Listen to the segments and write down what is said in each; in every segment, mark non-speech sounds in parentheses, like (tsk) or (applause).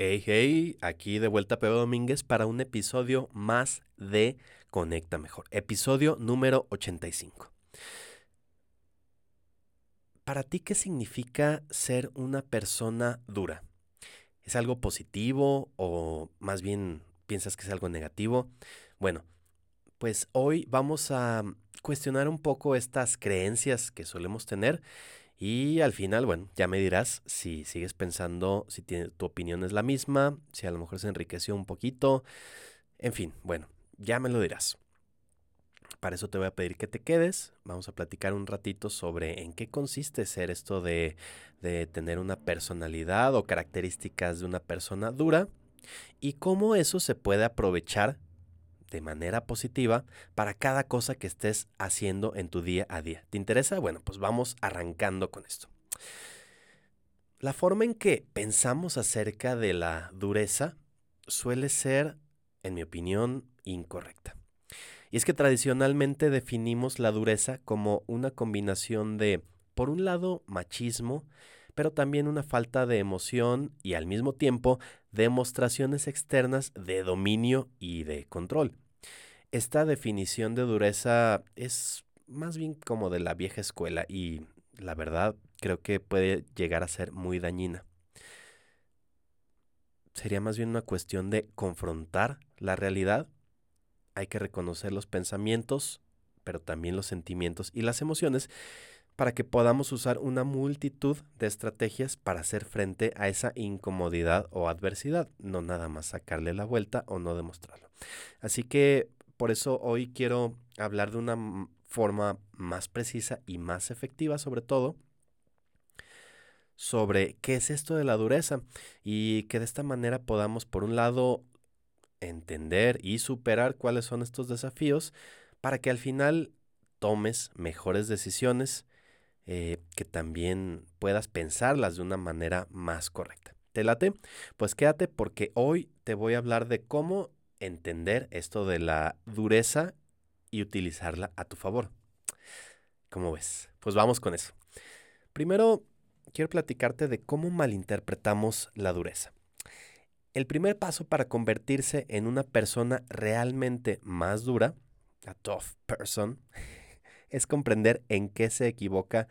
Hey, hey, aquí de vuelta Pedro Domínguez para un episodio más de Conecta Mejor, episodio número 85. Para ti, ¿qué significa ser una persona dura? ¿Es algo positivo o más bien piensas que es algo negativo? Bueno, pues hoy vamos a cuestionar un poco estas creencias que solemos tener y al final, bueno, ya me dirás si sigues pensando, si tu opinión es la misma, si a lo mejor se enriqueció un poquito. En fin, bueno, ya me lo dirás. Para eso te voy a pedir que te quedes. Vamos a platicar un ratito sobre en qué consiste ser esto de, de tener una personalidad o características de una persona dura y cómo eso se puede aprovechar de manera positiva para cada cosa que estés haciendo en tu día a día. ¿Te interesa? Bueno, pues vamos arrancando con esto. La forma en que pensamos acerca de la dureza suele ser, en mi opinión, incorrecta. Y es que tradicionalmente definimos la dureza como una combinación de, por un lado, machismo, pero también una falta de emoción y al mismo tiempo demostraciones externas de dominio y de control. Esta definición de dureza es más bien como de la vieja escuela y la verdad creo que puede llegar a ser muy dañina. Sería más bien una cuestión de confrontar la realidad. Hay que reconocer los pensamientos, pero también los sentimientos y las emociones para que podamos usar una multitud de estrategias para hacer frente a esa incomodidad o adversidad, no nada más sacarle la vuelta o no demostrarlo. Así que por eso hoy quiero hablar de una forma más precisa y más efectiva sobre todo sobre qué es esto de la dureza y que de esta manera podamos por un lado entender y superar cuáles son estos desafíos para que al final tomes mejores decisiones eh, que también puedas pensarlas de una manera más correcta. ¿Te late? Pues quédate porque hoy te voy a hablar de cómo entender esto de la dureza y utilizarla a tu favor. ¿Cómo ves? Pues vamos con eso. Primero, quiero platicarte de cómo malinterpretamos la dureza. El primer paso para convertirse en una persona realmente más dura, a tough person, es comprender en qué se equivoca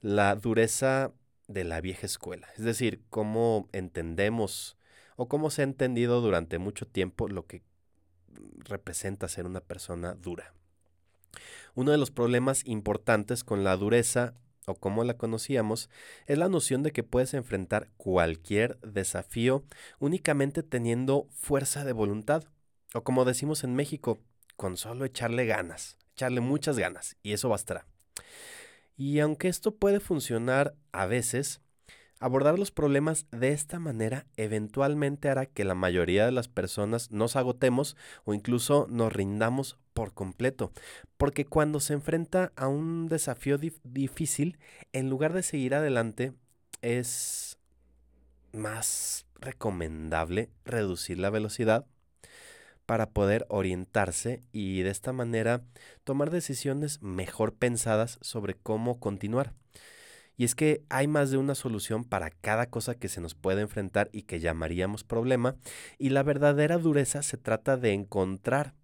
la dureza de la vieja escuela. Es decir, cómo entendemos o cómo se ha entendido durante mucho tiempo lo que representa ser una persona dura. Uno de los problemas importantes con la dureza o como la conocíamos, es la noción de que puedes enfrentar cualquier desafío únicamente teniendo fuerza de voluntad, o como decimos en México, con solo echarle ganas echarle muchas ganas y eso bastará. Y aunque esto puede funcionar a veces, abordar los problemas de esta manera eventualmente hará que la mayoría de las personas nos agotemos o incluso nos rindamos por completo. Porque cuando se enfrenta a un desafío difícil, en lugar de seguir adelante, es más recomendable reducir la velocidad para poder orientarse y de esta manera tomar decisiones mejor pensadas sobre cómo continuar. Y es que hay más de una solución para cada cosa que se nos puede enfrentar y que llamaríamos problema, y la verdadera dureza se trata de encontrar,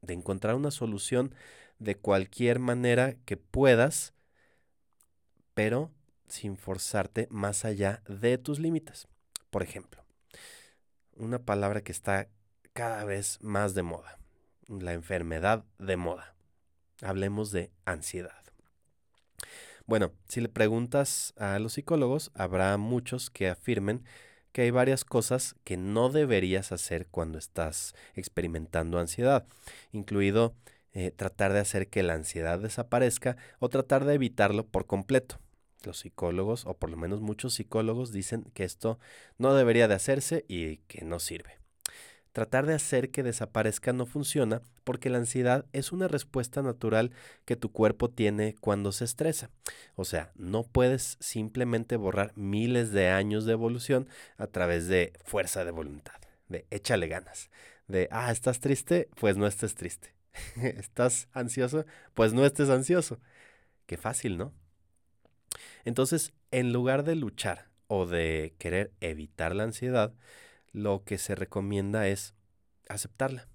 de encontrar una solución de cualquier manera que puedas, pero sin forzarte más allá de tus límites. Por ejemplo, una palabra que está cada vez más de moda. La enfermedad de moda. Hablemos de ansiedad. Bueno, si le preguntas a los psicólogos, habrá muchos que afirmen que hay varias cosas que no deberías hacer cuando estás experimentando ansiedad, incluido eh, tratar de hacer que la ansiedad desaparezca o tratar de evitarlo por completo. Los psicólogos, o por lo menos muchos psicólogos, dicen que esto no debería de hacerse y que no sirve. Tratar de hacer que desaparezca no funciona porque la ansiedad es una respuesta natural que tu cuerpo tiene cuando se estresa. O sea, no puedes simplemente borrar miles de años de evolución a través de fuerza de voluntad, de échale ganas, de, ah, estás triste, pues no estés triste. (laughs) ¿Estás ansioso? Pues no estés ansioso. Qué fácil, ¿no? Entonces, en lugar de luchar o de querer evitar la ansiedad, lo que se recomienda es aceptarla.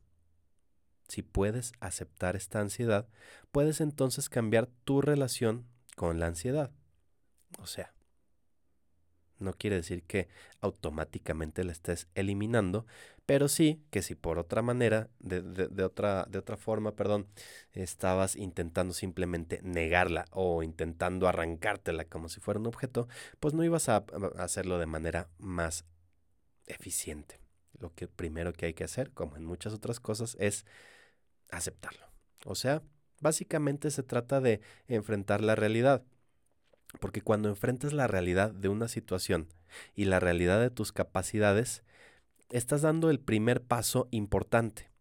Si puedes aceptar esta ansiedad, puedes entonces cambiar tu relación con la ansiedad. O sea, no quiere decir que automáticamente la estés eliminando, pero sí que si por otra manera, de, otra, de otra forma, perdón, estabas intentando simplemente negarla o intentando arrancártela como si fuera un objeto, pues no ibas a hacerlo de manera más eficiente. Lo que primero que hay que hacer, como en muchas otras cosas, es aceptarlo. O sea, básicamente se trata de enfrentar la realidad. Porque cuando enfrentas la realidad de una situación y la realidad de tus capacidades, estás dando el primer paso importante.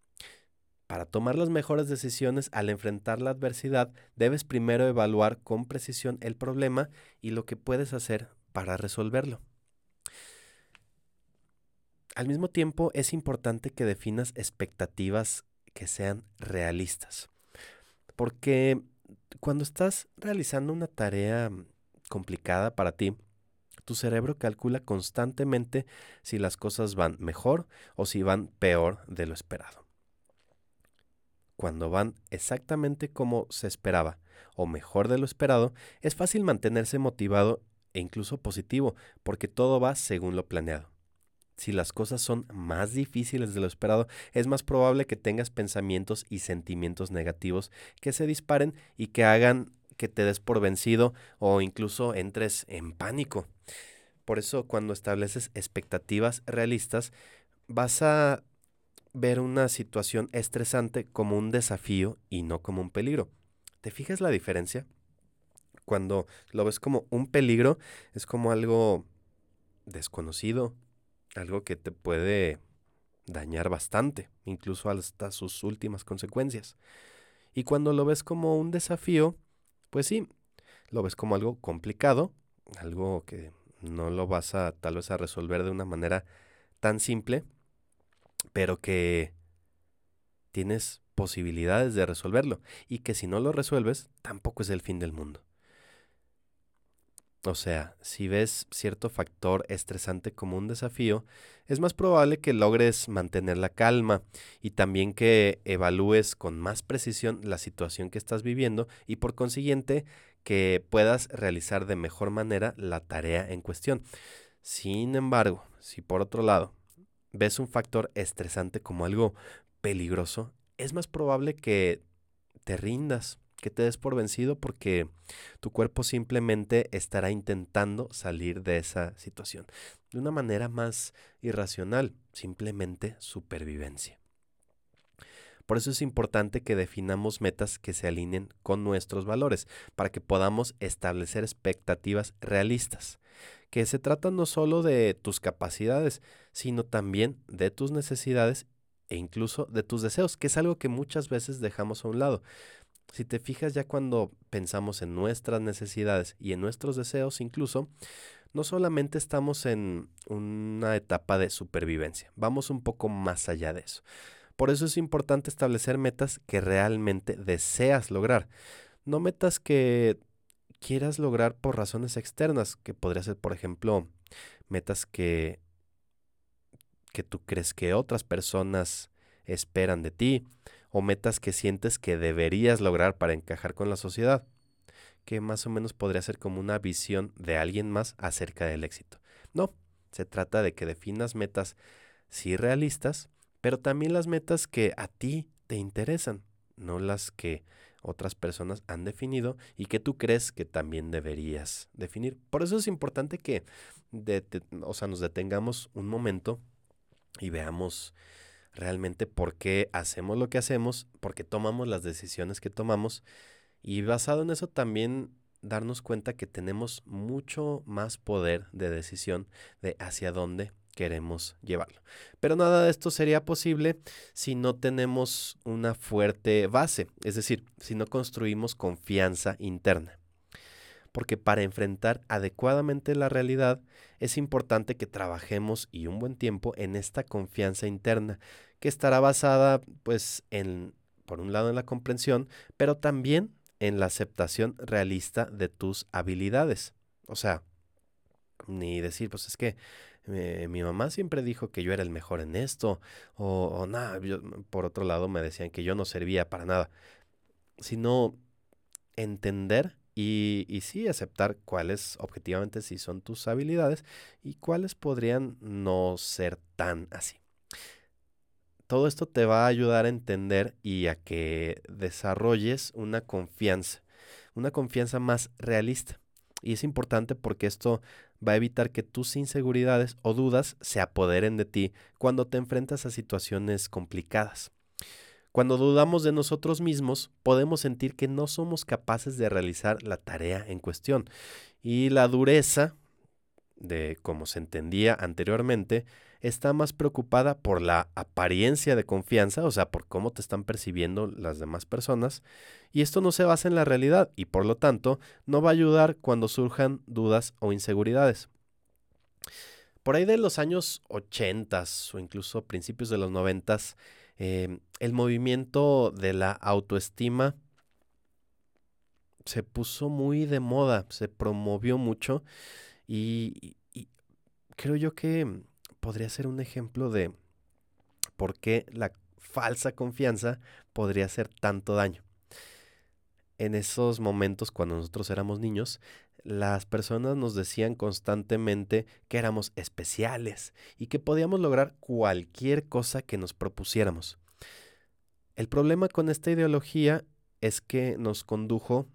Para tomar las mejores decisiones al enfrentar la adversidad, debes primero evaluar con precisión el problema y lo que puedes hacer para resolverlo. Al mismo tiempo, es importante que definas expectativas que sean realistas. Porque cuando estás realizando una tarea complicada para ti, tu cerebro calcula constantemente si las cosas van mejor o si van peor de lo esperado. Cuando van exactamente como se esperaba o mejor de lo esperado, es fácil mantenerse motivado e incluso positivo, porque todo va según lo planeado. Si las cosas son más difíciles de lo esperado, es más probable que tengas pensamientos y sentimientos negativos que se disparen y que hagan que te des por vencido o incluso entres en pánico. Por eso cuando estableces expectativas realistas, vas a ver una situación estresante como un desafío y no como un peligro. ¿Te fijas la diferencia? Cuando lo ves como un peligro, es como algo desconocido, algo que te puede dañar bastante, incluso hasta sus últimas consecuencias. Y cuando lo ves como un desafío, pues sí, lo ves como algo complicado, algo que no lo vas a tal vez a resolver de una manera tan simple, pero que tienes posibilidades de resolverlo y que si no lo resuelves tampoco es el fin del mundo. O sea, si ves cierto factor estresante como un desafío, es más probable que logres mantener la calma y también que evalúes con más precisión la situación que estás viviendo y por consiguiente que puedas realizar de mejor manera la tarea en cuestión. Sin embargo, si por otro lado ves un factor estresante como algo peligroso, es más probable que te rindas que te des por vencido porque tu cuerpo simplemente estará intentando salir de esa situación de una manera más irracional, simplemente supervivencia. Por eso es importante que definamos metas que se alineen con nuestros valores, para que podamos establecer expectativas realistas, que se tratan no solo de tus capacidades, sino también de tus necesidades e incluso de tus deseos, que es algo que muchas veces dejamos a un lado. Si te fijas ya cuando pensamos en nuestras necesidades y en nuestros deseos incluso, no solamente estamos en una etapa de supervivencia, vamos un poco más allá de eso. Por eso es importante establecer metas que realmente deseas lograr, no metas que quieras lograr por razones externas, que podría ser, por ejemplo, metas que que tú crees que otras personas esperan de ti o metas que sientes que deberías lograr para encajar con la sociedad, que más o menos podría ser como una visión de alguien más acerca del éxito. No, se trata de que definas metas sí realistas, pero también las metas que a ti te interesan, no las que otras personas han definido y que tú crees que también deberías definir. Por eso es importante que o sea, nos detengamos un momento y veamos realmente por qué hacemos lo que hacemos, por qué tomamos las decisiones que tomamos y basado en eso también darnos cuenta que tenemos mucho más poder de decisión de hacia dónde queremos llevarlo. Pero nada de esto sería posible si no tenemos una fuerte base, es decir, si no construimos confianza interna. Porque para enfrentar adecuadamente la realidad es importante que trabajemos y un buen tiempo en esta confianza interna, que estará basada pues en, por un lado en la comprensión, pero también en la aceptación realista de tus habilidades. O sea, ni decir, pues es que eh, mi mamá siempre dijo que yo era el mejor en esto, o, nada, por otro lado me decían que yo no servía para nada, sino entender y, y, sí aceptar cuáles objetivamente sí son tus habilidades y cuáles podrían no ser tan así. Todo esto te va a ayudar a entender y a que desarrolles una confianza, una confianza más realista. Y es importante porque esto va a evitar que tus inseguridades o dudas se apoderen de ti cuando te enfrentas a situaciones complicadas. Cuando dudamos de nosotros mismos, podemos sentir que no somos capaces de realizar la tarea en cuestión. Y la dureza, de como se entendía anteriormente, está más preocupada por la apariencia de confianza, o sea, por cómo te están percibiendo las demás personas, y esto no se basa en la realidad y por lo tanto no va a ayudar cuando surjan dudas o inseguridades. Por ahí de los años 80 o incluso principios de los 90, Em, el movimiento de la autoestima se puso muy de moda, se promovió mucho y, creo yo que podría ser un ejemplo de por qué la falsa confianza podría hacer tanto daño. En esos momentos, cuando nosotros éramos niños, las personas nos decían constantemente que éramos especiales y que podíamos lograr cualquier cosa que nos propusiéramos. El problema con esta ideología es que nos condujo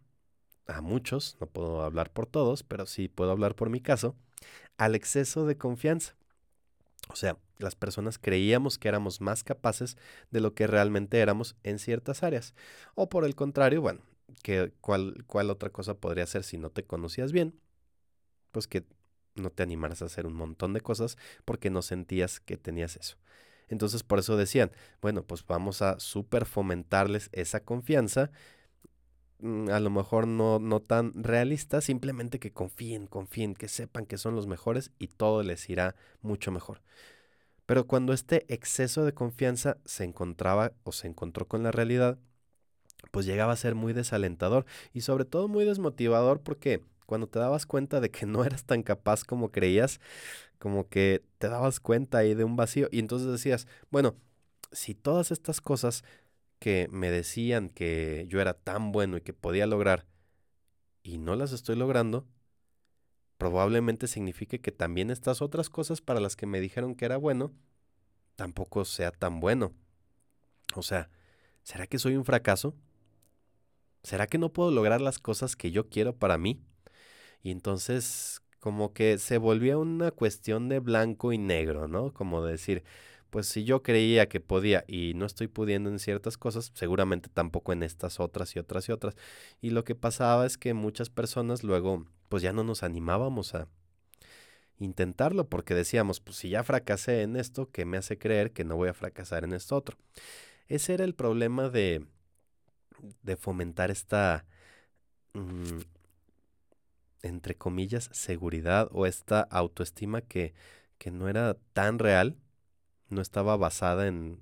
a muchos, no puedo hablar por todos, pero sí puedo hablar por mi caso, al exceso de confianza. O sea, las personas creíamos que éramos más capaces de lo que realmente éramos en ciertas áreas. O por el contrario, bueno, que cuál, cuál otra cosa podría ser si no te conocías bien, pues que no te animaras a hacer un montón de cosas porque no sentías que tenías eso. Entonces por eso decían, bueno, pues vamos a súper fomentarles esa confianza, mm, a lo mejor no, no tan realista, simplemente que confíen, confíen, que sepan que son los mejores y todo les irá mucho mejor. Pero cuando este exceso de confianza se encontraba o se encontró con la realidad, pues llegaba a ser muy desalentador y sobre todo muy desmotivador porque cuando te dabas cuenta de que no eras tan capaz como creías, como que te dabas cuenta ahí de un vacío y entonces decías, bueno, si todas estas cosas que me decían que yo era tan bueno y que podía lograr y no las estoy logrando, probablemente signifique que también estas otras cosas para las que me dijeron que era bueno, tampoco sea tan bueno. O sea, ¿será que soy un fracaso? ¿Será que no puedo lograr las cosas que yo quiero para mí? Y entonces como que se volvía una cuestión de blanco y negro, ¿no? Como decir, pues si yo creía que podía y no estoy pudiendo en ciertas cosas, seguramente tampoco en estas otras y otras y otras. Y lo que pasaba es que muchas personas luego pues ya no nos animábamos a intentarlo porque decíamos, pues si ya fracasé en esto, ¿qué me hace creer que no voy a fracasar en esto otro? Ese era el problema de, de fomentar esta mm, entre comillas, seguridad o esta autoestima que, que no era tan real, no estaba basada en,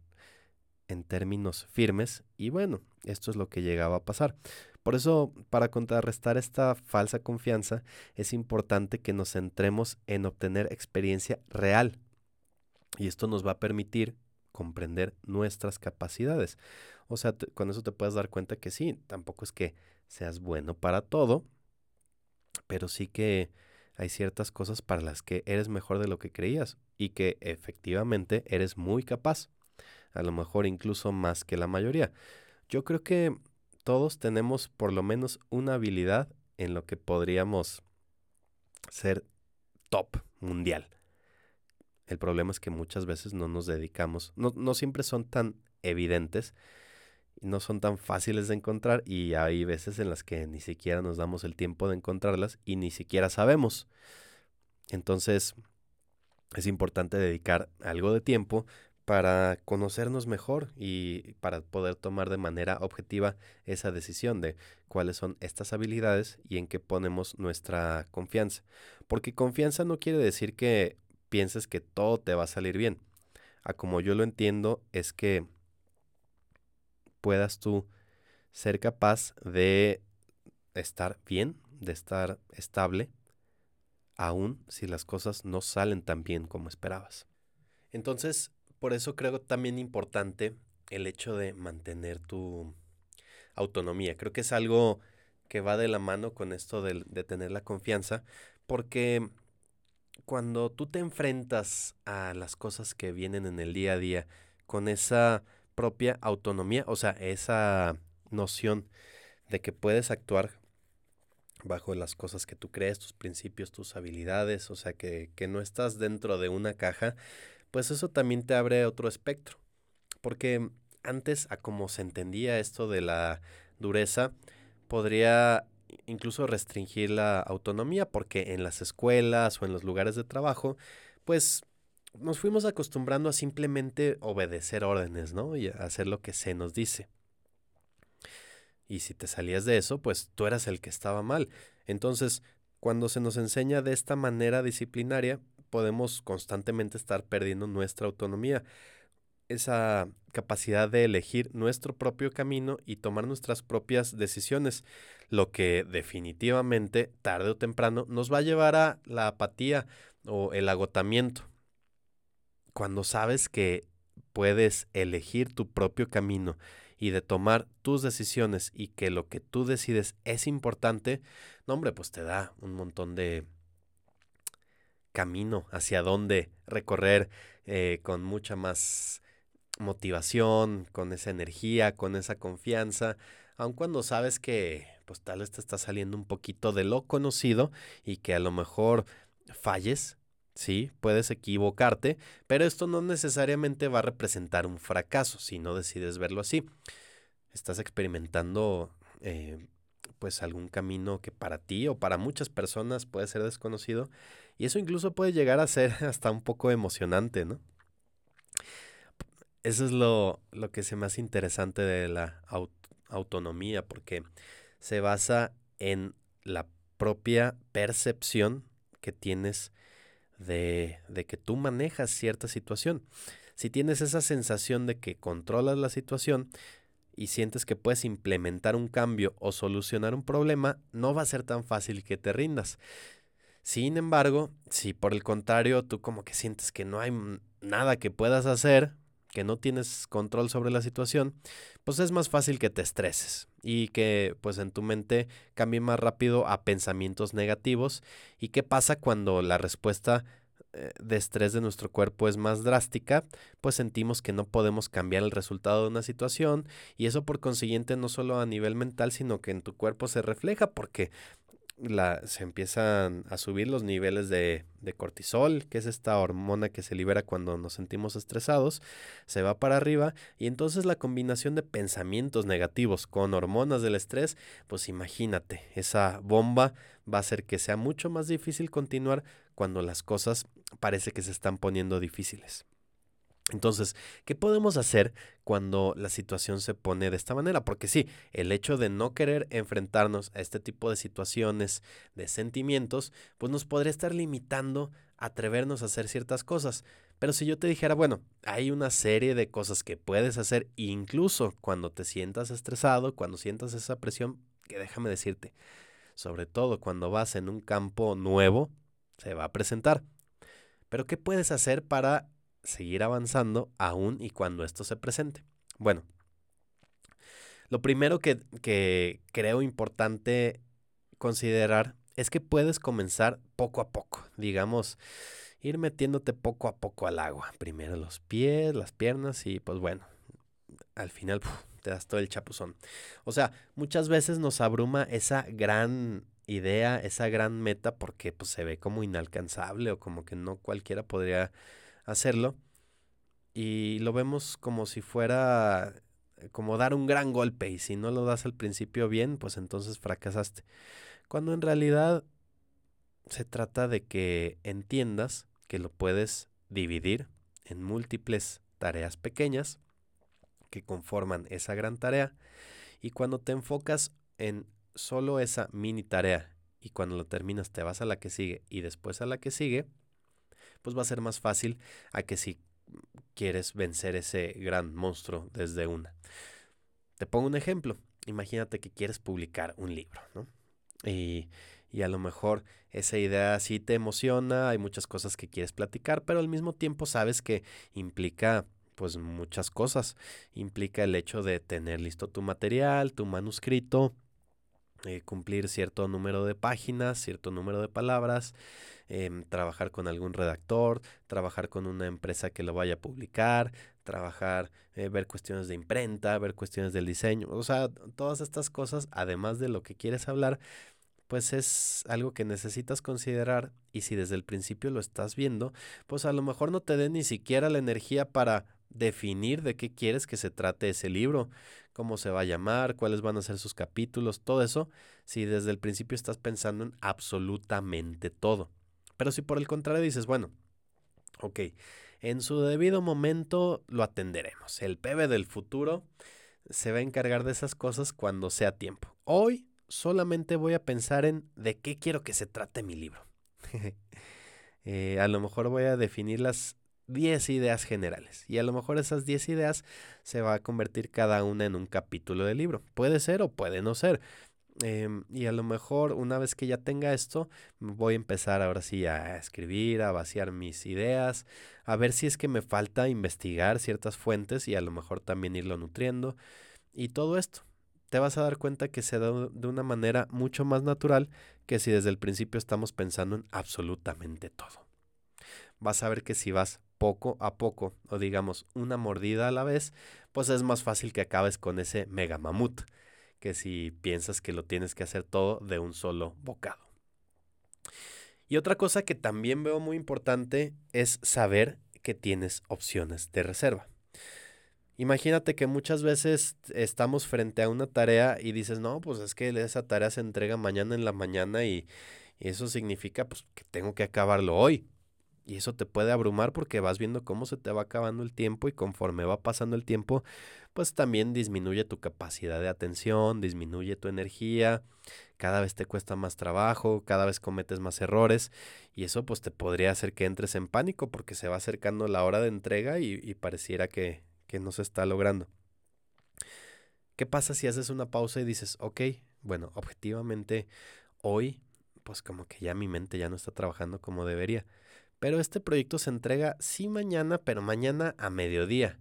en términos firmes y bueno, esto es lo que llegaba a pasar. Por eso, para contrarrestar esta falsa confianza, es importante que nos centremos en obtener experiencia real. Y esto nos va a permitir comprender nuestras capacidades. O sea, con eso te puedes dar cuenta que sí, tampoco es que seas bueno para todo, pero sí que hay ciertas cosas para las que eres mejor de lo que creías y que efectivamente eres muy capaz, a lo mejor incluso más que la mayoría. Yo creo que todos tenemos por lo menos una habilidad en lo que podríamos ser top mundial. El problema es que muchas veces no nos dedicamos, no, no siempre son tan evidentes no son tan fáciles de encontrar y hay veces en las que ni siquiera nos damos el tiempo de encontrarlas y ni siquiera sabemos. Entonces, es importante dedicar algo de tiempo para conocernos mejor y para poder tomar de manera objetiva esa decisión de cuáles son estas habilidades y en qué ponemos nuestra confianza. Porque confianza no quiere decir que pienses que todo te va a salir bien. A como yo lo entiendo es que puedas tú ser capaz de estar bien, de estar estable, aun si las cosas no salen tan bien como esperabas. Entonces, por eso creo también importante el hecho de mantener tu autonomía. Creo que es algo que va de la mano con esto de, de tener la confianza, porque cuando tú te enfrentas a las cosas que vienen en el día a día con esa propia autonomía, o sea, esa noción de que puedes actuar bajo las cosas que tú crees, tus principios, tus habilidades, o sea, que, que no estás dentro de una caja, pues eso también te abre otro espectro. Porque antes, a como se entendía esto de la dureza, podría incluso restringir la autonomía, porque en las escuelas o en los lugares de trabajo, pues nos fuimos acostumbrando a simplemente obedecer órdenes, ¿no? Y hacer lo que se nos dice. Y si te salías de eso, pues tú eras el que estaba mal. Entonces, cuando se nos enseña de esta manera disciplinaria, podemos constantemente estar perdiendo nuestra autonomía, esa capacidad de elegir nuestro propio camino y tomar nuestras propias decisiones, lo que definitivamente, tarde o temprano, nos va a llevar a la apatía o el agotamiento. Cuando sabes que puedes elegir tu propio camino y de tomar tus decisiones y que lo que tú decides es importante, no hombre, pues te da un montón de camino hacia dónde recorrer eh, con mucha más motivación, con esa energía, con esa confianza, aun cuando sabes que pues tal vez te está saliendo un poquito de lo conocido y que a lo mejor falles, sí, puedes equivocarte, pero esto no necesariamente va a representar un fracaso si no decides verlo así. Estás experimentando eh, pues algún camino que para ti o para muchas personas puede ser desconocido y eso incluso puede llegar a ser (laughs) hasta un poco emocionante, ¿no? Eso es lo, lo que es más interesante de la autonomía, porque se basa en la propia percepción que tienes de, de que tú manejas cierta situación. Si tienes esa sensación de que controlas la situación, y sientes que puedes implementar un cambio o solucionar un problema, no va a ser tan fácil que te rindas. Sin embargo, si por el contrario tú como que sientes que no hay nada que puedas hacer, que no tienes control sobre la situación, pues es más fácil que te estreses y que pues en tu mente cambie más rápido a pensamientos negativos. ¿Y qué pasa cuando la respuesta eh, de estrés de nuestro cuerpo es más drástica, pues sentimos que no podemos cambiar el resultado de una situación y eso por consiguiente no solo a nivel mental, sino que en tu cuerpo se refleja porque la, se empiezan a subir los niveles de, de, cortisol, que es esta hormona que se libera cuando nos sentimos estresados, se va para arriba y entonces la combinación de pensamientos negativos con hormonas del estrés, pues imagínate, esa bomba va a hacer que sea mucho más difícil continuar cuando las cosas parece que se están poniendo difíciles. Entonces, ¿qué podemos hacer cuando la situación se pone de esta manera? Porque sí, el hecho de no querer enfrentarnos a este tipo de situaciones, de sentimientos, pues nos podría estar limitando a atrevernos a hacer ciertas cosas. Pero si yo te dijera, bueno, hay una serie de cosas que puedes hacer incluso cuando te sientas estresado, cuando sientas esa presión, que déjame decirte, sobre todo cuando vas en un campo nuevo, se va a presentar. Pero ¿qué puedes hacer para seguir avanzando aún y cuando esto se presente. Bueno, lo primero que, que creo importante considerar es que puedes comenzar poco a poco, digamos, ir metiéndote poco a poco al agua. Primero los pies, las piernas y pues bueno, al final te das todo el chapuzón. O sea, muchas veces nos abruma esa gran idea, esa gran meta porque pues se ve como inalcanzable o como que no cualquiera podría hacerlo y lo vemos como si fuera eh, como dar un gran golpe y si no lo das al principio bien, pues entonces fracasaste. Cuando en realidad se trata de que entiendas que lo puedes dividir en múltiples tareas pequeñas que conforman esa gran tarea y cuando te enfocas en solo esa mini tarea y cuando lo terminas te vas a la que sigue y después a la que sigue, pues va a ser más fácil a que si quieres vencer ese gran monstruo desde una. Te pongo un ejemplo. Imagínate que quieres publicar un libro, ¿no? Y, y a lo mejor esa idea sí te emociona, hay muchas cosas que quieres platicar, pero al mismo tiempo sabes que implica pues muchas cosas. Implica el hecho de tener listo tu material, tu manuscrito, eh, cumplir cierto número de páginas, cierto número de palabras, em, trabajar con algún redactor, trabajar con una empresa que lo vaya a publicar, trabajar, eh, ver cuestiones de imprenta, ver cuestiones del diseño, o sea, todas estas cosas, además de lo que quieres hablar, pues es algo que necesitas considerar y si desde el principio lo estás viendo, pues a lo mejor no te dé ni siquiera la energía para definir de qué quieres que se trate ese libro, cómo se va a llamar, cuáles van a ser sus capítulos, todo eso, si desde el principio estás pensando en absolutamente todo. Pero si por el contrario dices, bueno, ok, en su debido momento lo atenderemos. El PB del futuro se va a encargar de esas cosas cuando sea tiempo. Hoy solamente voy a pensar en de qué quiero que se trate mi libro. (laughs) Eh, a lo mejor voy a definir las 10 ideas generales. Y a lo mejor esas 10 ideas se va a convertir cada una en un capítulo del libro. Puede ser o puede no ser. Em, y a lo mejor una vez que ya tenga esto, voy a empezar ahora sí a escribir, a vaciar mis ideas, a ver si es que me falta investigar ciertas fuentes y a lo mejor también irlo nutriendo. Y todo esto, te vas a dar cuenta que se da de una manera mucho más natural que si desde el principio estamos pensando en absolutamente todo. Vas a ver que si vas poco a poco, o digamos una mordida a la vez, pues es más fácil que acabes con ese mega mamut, que si piensas que lo tienes que hacer todo de un solo bocado. Y otra cosa que también veo muy importante es saber que tienes opciones de reserva. Imagínate que muchas veces estamos frente a una tarea y dices, no, pues es que esa tarea se entrega mañana en la mañana y, eso significa pues, que tengo que acabarlo hoy. Y eso te puede abrumar porque vas viendo cómo se te va acabando el tiempo y conforme va pasando el tiempo, pues también disminuye tu capacidad de atención, disminuye tu energía, cada vez te cuesta más trabajo, cada vez cometes más errores y eso pues te podría hacer que entres en pánico porque se va acercando la hora de entrega y, pareciera que, que no se está logrando. ¿Qué pasa si haces una pausa y dices, ok, bueno, objetivamente hoy, pues como que ya mi mente ya no está trabajando como debería pero este proyecto se entrega sí mañana, pero mañana a mediodía.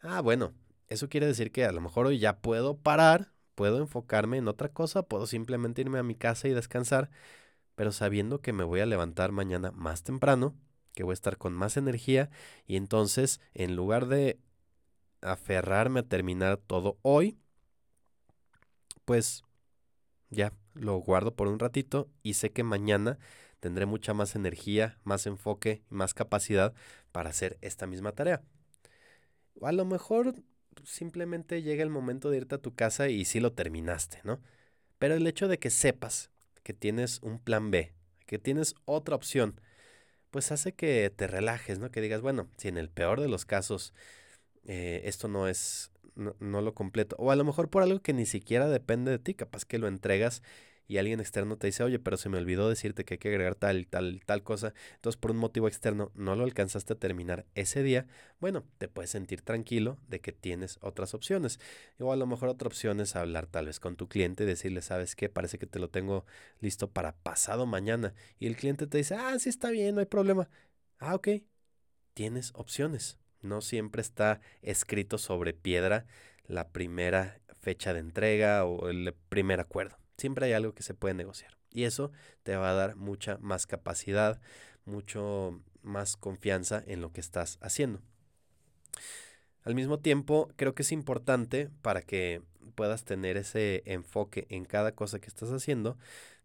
Ah, bueno, eso quiere decir que a lo mejor hoy ya puedo parar, puedo enfocarme en otra cosa, puedo simplemente irme a mi casa y descansar, pero sabiendo que me voy a levantar mañana más temprano, que voy a estar con más energía y entonces en lugar de aferrarme a terminar todo hoy, pues ya lo guardo por un ratito y sé que mañana tendré mucha más energía, más enfoque y más capacidad para hacer esta misma tarea. A lo mejor simplemente llega el momento de irte a tu casa y sí lo terminaste, ¿no? Pero el hecho de que sepas que tienes un plan B, que tienes otra opción, pues hace que te relajes, ¿no? Que digas, bueno, si en el peor de los casos eh, esto no es, no, lo completo, o a lo mejor por algo que ni siquiera depende de ti, capaz que lo entregas y alguien externo te dice, oye, pero se me olvidó decirte que hay que agregar tal, tal, tal cosa, entonces por un motivo externo no lo alcanzaste a terminar ese día, bueno, te puedes sentir tranquilo de que tienes otras opciones. O a lo mejor otra opción es hablar tal vez con tu cliente y decirle, ¿sabes qué? Parece que te lo tengo listo para pasado mañana. Y el cliente te dice, ah, sí está bien, no hay problema. Ah, ok, tienes opciones. No siempre está escrito sobre piedra la primera fecha de entrega o el primer acuerdo. Siempre hay algo que se puede negociar. Y eso te va a dar mucha más capacidad, mucho más confianza en lo que estás haciendo. Al mismo tiempo, creo que es importante para que puedas tener ese enfoque en cada cosa que estás haciendo,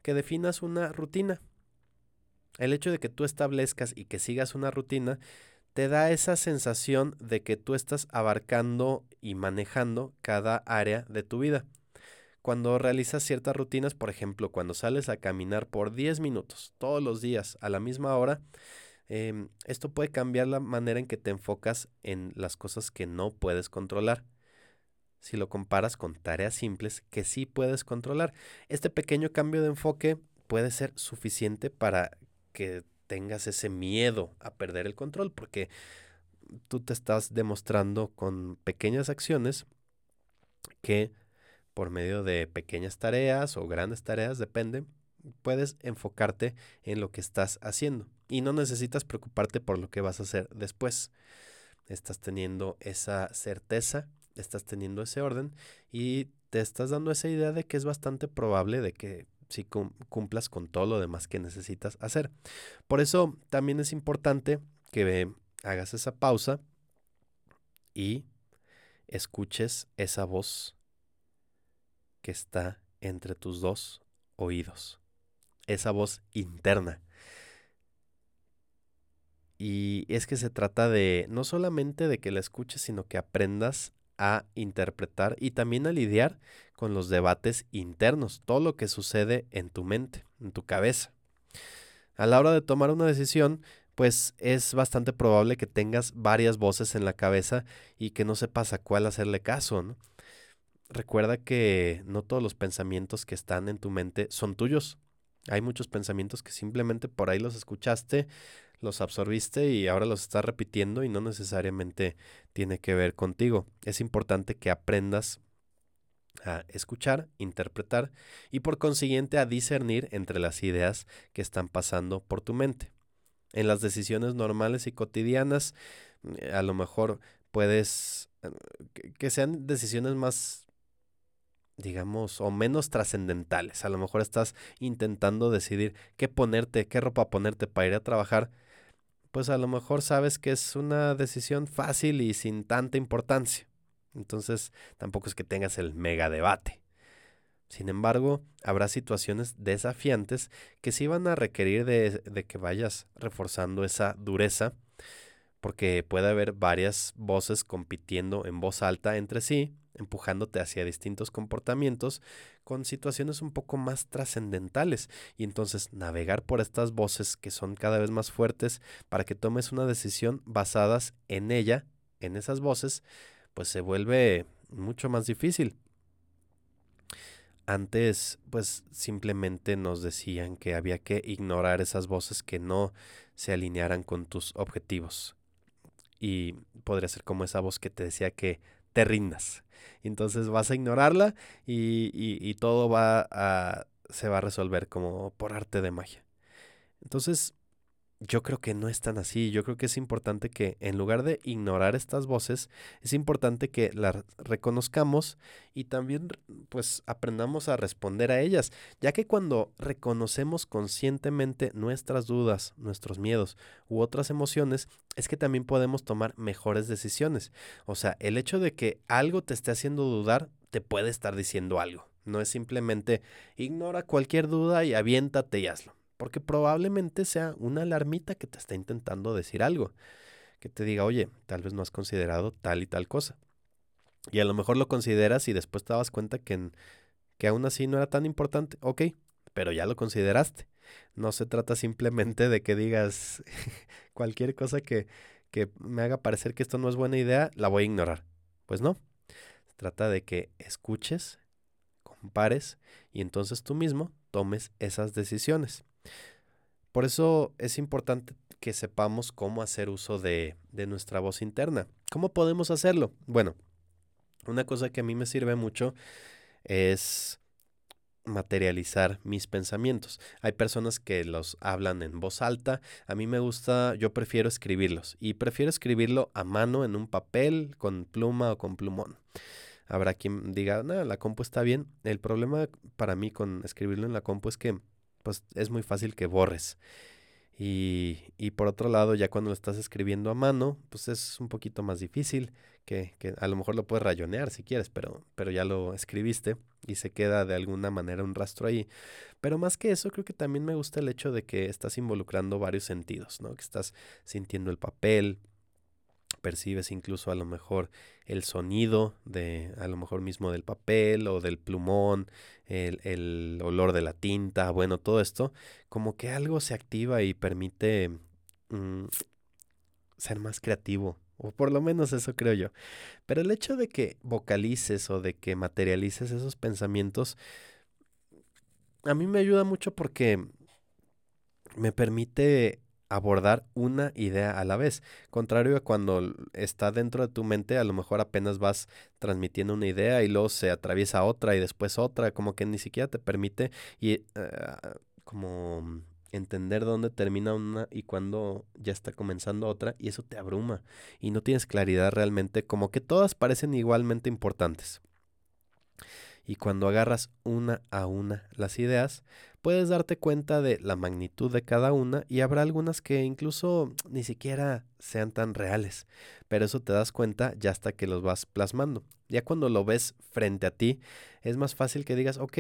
que definas una rutina. El hecho de que tú establezcas y que sigas una rutina te da esa sensación de que tú estás abarcando y manejando cada área de tu vida cuando realizas ciertas rutinas, por ejemplo, cuando sales a caminar por 10 minutos todos los días a la misma hora, em, esto puede cambiar la manera en que te enfocas en las cosas que no puedes controlar. Si lo comparas con tareas simples que sí puedes controlar, este pequeño cambio de enfoque puede ser suficiente para que tengas ese miedo a perder el control, porque tú te estás demostrando con pequeñas acciones que por medio de pequeñas tareas o grandes tareas, depende, puedes enfocarte en lo que estás haciendo y no necesitas preocuparte por lo que vas a hacer después. Estás teniendo esa certeza, estás teniendo ese orden y te estás dando esa idea de que es bastante probable de que si cumplas con todo lo demás que necesitas hacer. Por eso también es importante que hagas esa pausa y escuches esa voz que está entre tus dos oídos, esa voz interna. Y es que se trata de no solamente de que la escuches, sino que aprendas a interpretar y también a lidiar con los debates internos, todo lo que sucede en tu mente, en tu cabeza. A la hora de tomar una decisión, pues es bastante probable que tengas varias voces en la cabeza y que no sepas a cuál hacerle caso. Recuerda que no todos los pensamientos que están en tu mente son tuyos. Hay muchos pensamientos que simplemente por ahí los escuchaste, los absorbiste y ahora los estás repitiendo y no necesariamente tiene que ver contigo. Es importante que aprendas a escuchar, interpretar y por consiguiente a discernir entre las ideas que están pasando por tu mente. En las decisiones normales y cotidianas, eh, a lo mejor puedes eh, que sean decisiones más digamos, o menos trascendentales. A lo mejor estás intentando decidir qué ponerte, qué ropa ponerte para ir a trabajar, pues a lo mejor sabes que es una decisión fácil y sin tanta importancia. Entonces tampoco es que tengas el mega debate. Sin embargo, habrá situaciones desafiantes que sí van a requerir de, de que vayas reforzando esa dureza, porque puede haber varias voces compitiendo en voz alta entre sí empujándote hacia distintos comportamientos con situaciones un poco más trascendentales y entonces navegar por estas voces que son cada vez más fuertes para que tomes una decisión basadas en ella, en esas voces, pues se vuelve mucho más difícil. Antes, pues simplemente nos decían que había que ignorar esas voces que no se alinearan con tus objetivos. Y podría ser como esa voz que te decía que te rindas. Entonces vas a ignorarla y, y, todo va a, se va a resolver como por arte de magia. Entonces, yo creo que no es tan así. Yo creo que es importante que en lugar de ignorar estas voces, es importante que las reconozcamos y también pues aprendamos a responder a ellas, ya que cuando reconocemos conscientemente nuestras dudas, nuestros miedos u otras emociones, es que también podemos tomar mejores decisiones. O sea, el hecho de que algo te esté haciendo dudar te puede estar diciendo algo. No es simplemente ignora cualquier duda y aviéntate y hazlo porque probablemente sea una alarmita que te está intentando decir algo. Que te diga, oye, tal vez no has considerado tal y tal cosa. Y a lo mejor lo consideras y después te das cuenta que, que aún así no era tan importante. Ok, pero ya lo consideraste. No se trata simplemente de que digas (laughs) cualquier cosa que, que me haga parecer que esto no es buena idea, la voy a ignorar. Pues no. Se trata de que escuches, compares y entonces tú mismo tomes esas decisiones. Por eso es importante que sepamos cómo hacer uso de, nuestra voz interna. ¿Cómo podemos hacerlo? Bueno, una cosa que a mí me sirve mucho es materializar mis pensamientos. Hay personas que los hablan en voz alta, a mí me gusta, yo prefiero escribirlos y prefiero escribirlo a mano en un papel con pluma o con plumón. Habrá quien diga, no, la compu está bien. El problema para mí con escribirlo en la compu es que pues es muy fácil que borres. Y, y, por otro lado, ya cuando lo estás escribiendo a mano, pues es un poquito más difícil, que, que, a lo mejor lo puedes rayonear si quieres, pero, pero ya lo escribiste y se queda de alguna manera un rastro ahí. Pero más que eso, creo que también me gusta el hecho de que estás involucrando varios sentidos, ¿no? Que estás sintiendo el papel, percibes incluso a lo mejor el sonido de a lo mejor mismo del papel o del plumón, el, olor de la tinta, bueno, todo esto, como que algo se activa y permite mm, ser más creativo, o por lo menos eso creo yo. Pero el hecho de que vocalices o de que materialices esos pensamientos, a mí me ayuda mucho porque me permite abordar una idea a la vez. Contrario a cuando está dentro de tu mente, a lo mejor apenas vas transmitiendo una idea y luego se atraviesa otra y después otra, como que ni siquiera te permite y, eh, como entender dónde termina una y cuándo ya está comenzando otra y eso te abruma y no tienes claridad realmente como que todas parecen igualmente importantes. Y cuando agarras una a una las ideas, puedes darte cuenta de la magnitud de cada una y habrá algunas que incluso (tsk) ni siquiera sean tan reales, pero eso te das cuenta ya hasta que los vas plasmando. Ya cuando lo ves frente a ti, es más fácil que digas, ok,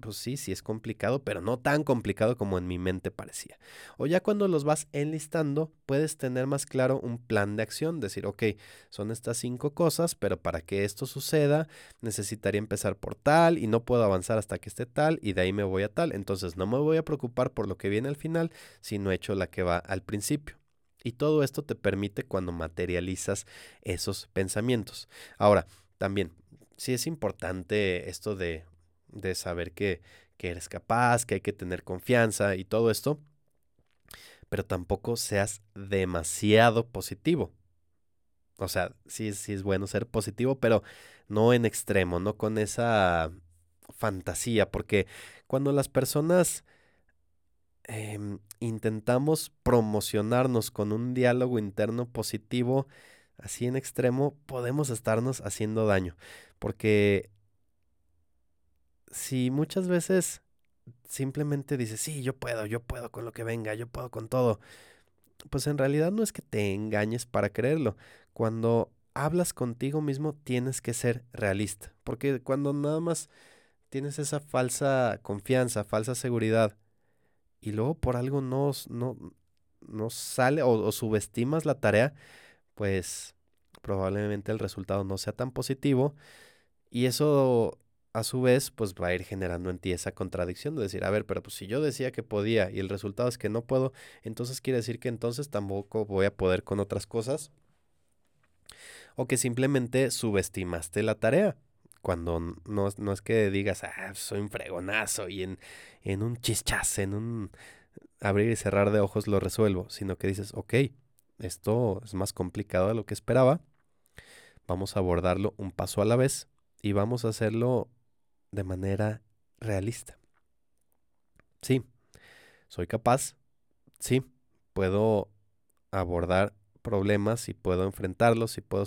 pues sí, sí es complicado, pero no tan complicado como en mi mente parecía. O ya cuando los vas enlistando, puedes tener más claro un plan de acción, decir, ok, son estas cinco cosas, pero para que esto suceda, necesitaría empezar por tal y no puedo avanzar hasta que esté tal y de ahí me voy a tal. Entonces no me voy a preocupar por lo que viene al final, sino he hecho la que va al principio. Y todo esto te permite cuando materializas esos pensamientos. Ahora, también, sí es importante esto de de saber que, que eres capaz, que hay que tener confianza y todo esto, pero tampoco seas demasiado positivo. O sea, sí, sí es bueno ser positivo, pero no en extremo, no con esa fantasía, porque cuando las personas em, intentamos promocionarnos con un diálogo interno positivo, así en extremo, podemos estarnos haciendo daño, porque si muchas veces simplemente dices, sí, yo puedo, yo puedo con lo que venga, yo puedo con todo, pues en realidad no es que te engañes para creerlo. Cuando hablas contigo mismo tienes que ser realista, porque cuando nada más tienes esa falsa confianza, falsa seguridad, y luego por algo no, no, no sale o, o subestimas la tarea, pues probablemente el resultado no sea tan positivo. Y eso a su vez, pues va a ir generando en ti esa contradicción de decir, a ver, pero pues si yo decía que podía y el resultado es que no puedo, entonces quiere decir que entonces tampoco voy a poder con otras cosas. O que simplemente subestimaste la tarea. Cuando no, no es que digas, ah, soy un fregonazo y en, en un chichas, en un abrir y cerrar de ojos lo resuelvo, sino que dices, ok, esto es más complicado de lo que esperaba, vamos a abordarlo un paso a la vez y vamos a hacerlo de manera realista. Sí, soy capaz, sí, puedo abordar problemas y puedo enfrentarlos y puedo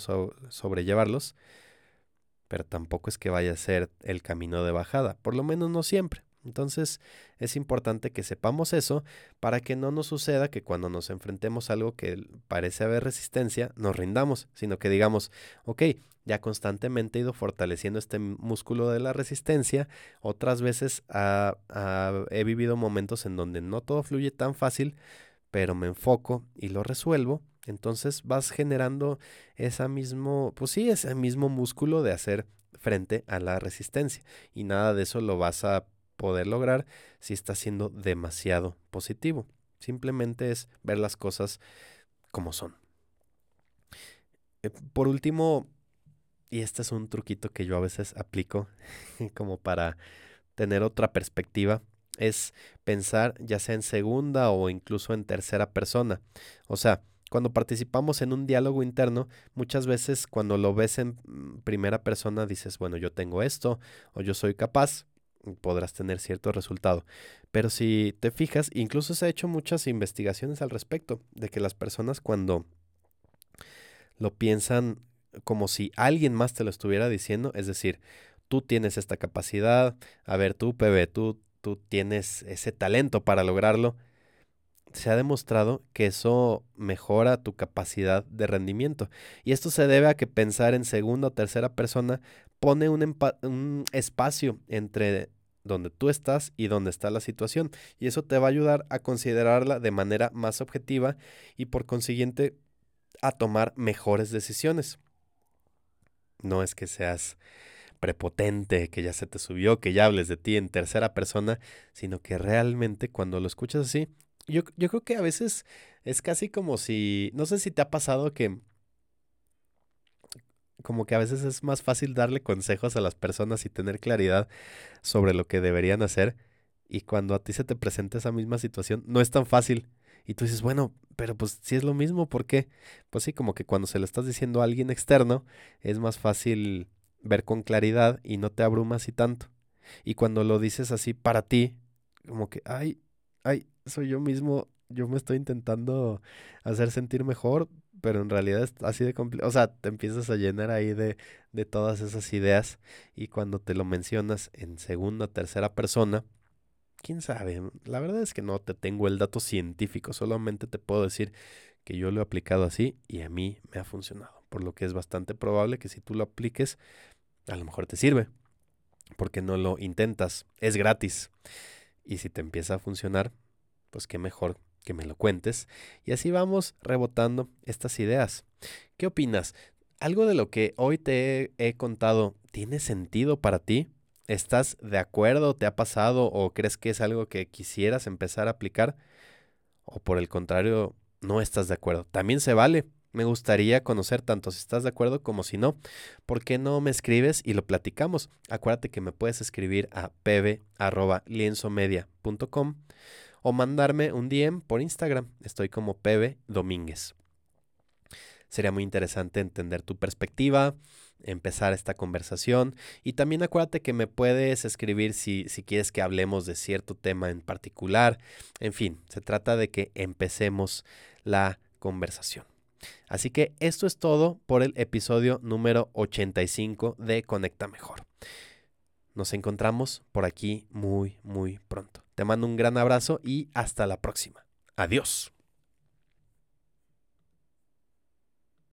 sobrellevarlos, pero tampoco es que vaya a ser el camino de bajada, por lo menos no siempre. Entonces es importante que sepamos eso para que no nos suceda que cuando nos enfrentemos a algo que parece haber resistencia, nos rindamos, sino que digamos, ok, ya constantemente he ido fortaleciendo este músculo de la resistencia, otras veces he vivido momentos en donde no todo fluye tan fácil, pero me enfoco y lo resuelvo, entonces vas generando esa mismo, pues sí, ese mismo músculo de hacer frente a la resistencia y nada de eso lo vas a poder lograr si estás siendo demasiado positivo. Simplemente es ver las cosas como son. Eh, por último, y este es un truquito que yo a veces aplico (laughs) como para tener otra perspectiva, es pensar ya sea en segunda o incluso en tercera persona. O sea, cuando participamos en un diálogo interno, muchas veces cuando lo ves en mm, primera persona dices, bueno, yo tengo esto o yo soy capaz, podrás tener cierto resultado. Pero si te fijas, incluso se ha hecho muchas investigaciones al respecto de que las personas cuando lo piensan como si alguien más te lo estuviera diciendo, es decir, tú tienes esta capacidad, a ver, tú, PB, tú, tú tienes ese talento para lograrlo, se ha demostrado que eso mejora tu capacidad de rendimiento. Y esto se debe a que pensar en segunda o tercera persona pone un, un, espacio entre donde tú estás y donde está la situación. Y eso te va a ayudar a considerarla de manera más objetiva y por consiguiente a tomar mejores decisiones. No es que seas prepotente, que ya se te subió, que ya hables de ti en tercera persona, sino que realmente cuando lo escuchas así, yo, yo creo que a veces es casi como si, no sé si te ha pasado que como que a veces es más fácil darle consejos a las personas y tener claridad sobre lo que deberían hacer. Y cuando a ti se te presenta esa misma situación, no es tan fácil. Y tú dices, bueno, pero pues si es lo mismo, ¿por qué? Pues sí, como que cuando se lo estás diciendo a alguien externo, es más fácil ver con claridad y no te abrumas y tanto. Y cuando lo dices así para ti, como que, ay, ay, soy yo mismo, yo me estoy intentando hacer sentir mejor, pero en realidad es así de complicado. O sea, te empiezas a llenar ahí de, de todas esas ideas y cuando te lo mencionas en segunda, tercera persona, quién sabe. La verdad es que no te tengo el dato científico, solamente te puedo decir que yo lo he aplicado así y a mí me ha funcionado. Por lo que es bastante probable que si tú lo apliques, a lo mejor te sirve. Porque no lo intentas. Es gratis. Y si te empieza a funcionar, pues qué mejor que me lo cuentes. Y así vamos rebotando estas ideas. ¿Qué opinas? ¿Algo de lo que hoy te he, contado tiene sentido para ti? ¿Estás de acuerdo? ¿Te ha pasado? ¿O crees que es algo que quisieras empezar a aplicar? ¿O por el contrario, no estás de acuerdo? También se vale. Me gustaría conocer tanto si estás de acuerdo como si no. ¿Por qué no me escribes y lo platicamos? Acuérdate que me puedes escribir a pb.lienzomedia.com o mandarme un DM por Instagram. Estoy como pb domínguez. Sería muy interesante entender tu perspectiva, empezar esta conversación y también acuérdate que me puedes escribir si, si quieres que hablemos de cierto tema en particular. En fin, se trata de que empecemos la conversación. Así que esto es todo por el episodio número 85 de Conecta Mejor. Nos encontramos por aquí muy, muy pronto. Te mando un gran abrazo y hasta la próxima. Adiós.